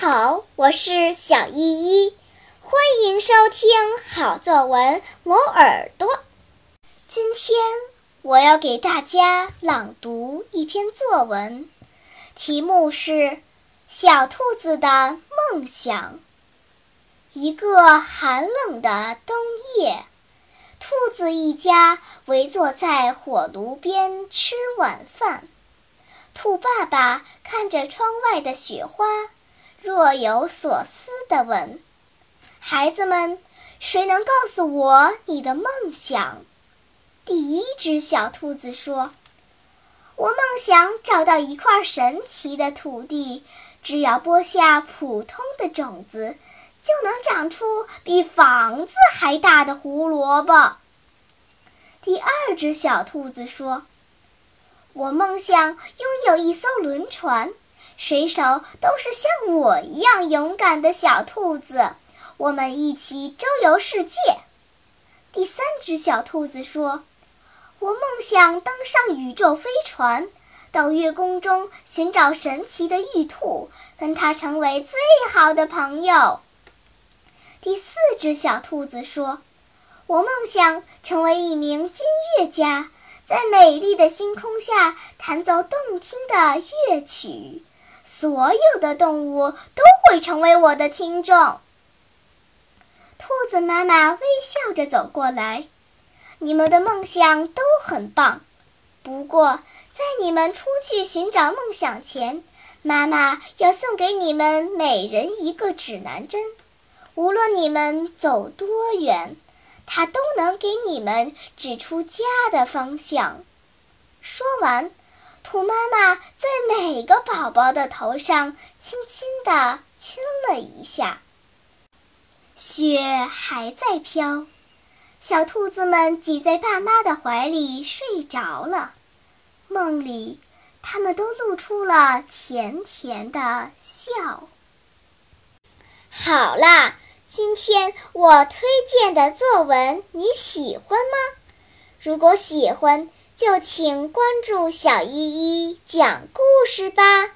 好，我是小依依，欢迎收听好作文磨耳朵。今天我要给大家朗读一篇作文，题目是《小兔子的梦想》。一个寒冷的冬夜，兔子一家围坐在火炉边吃晚饭。兔爸爸看着窗外的雪花。若有所思地问：“孩子们，谁能告诉我你的梦想？”第一只小兔子说：“我梦想找到一块神奇的土地，只要播下普通的种子，就能长出比房子还大的胡萝卜。”第二只小兔子说：“我梦想拥有一艘轮船。”水手都是像我一样勇敢的小兔子，我们一起周游世界。第三只小兔子说：“我梦想登上宇宙飞船，到月宫中寻找神奇的玉兔，跟它成为最好的朋友。”第四只小兔子说：“我梦想成为一名音乐家，在美丽的星空下弹奏动听的乐曲。”所有的动物都会成为我的听众。兔子妈妈微笑着走过来，你们的梦想都很棒，不过在你们出去寻找梦想前，妈妈要送给你们每人一个指南针。无论你们走多远，它都能给你们指出家的方向。说完。兔妈妈在每个宝宝的头上轻轻地亲了一下。雪还在飘，小兔子们挤在爸妈的怀里睡着了。梦里，他们都露出了甜甜的笑。好啦，今天我推荐的作文你喜欢吗？如果喜欢，就请关注小依依讲故事吧。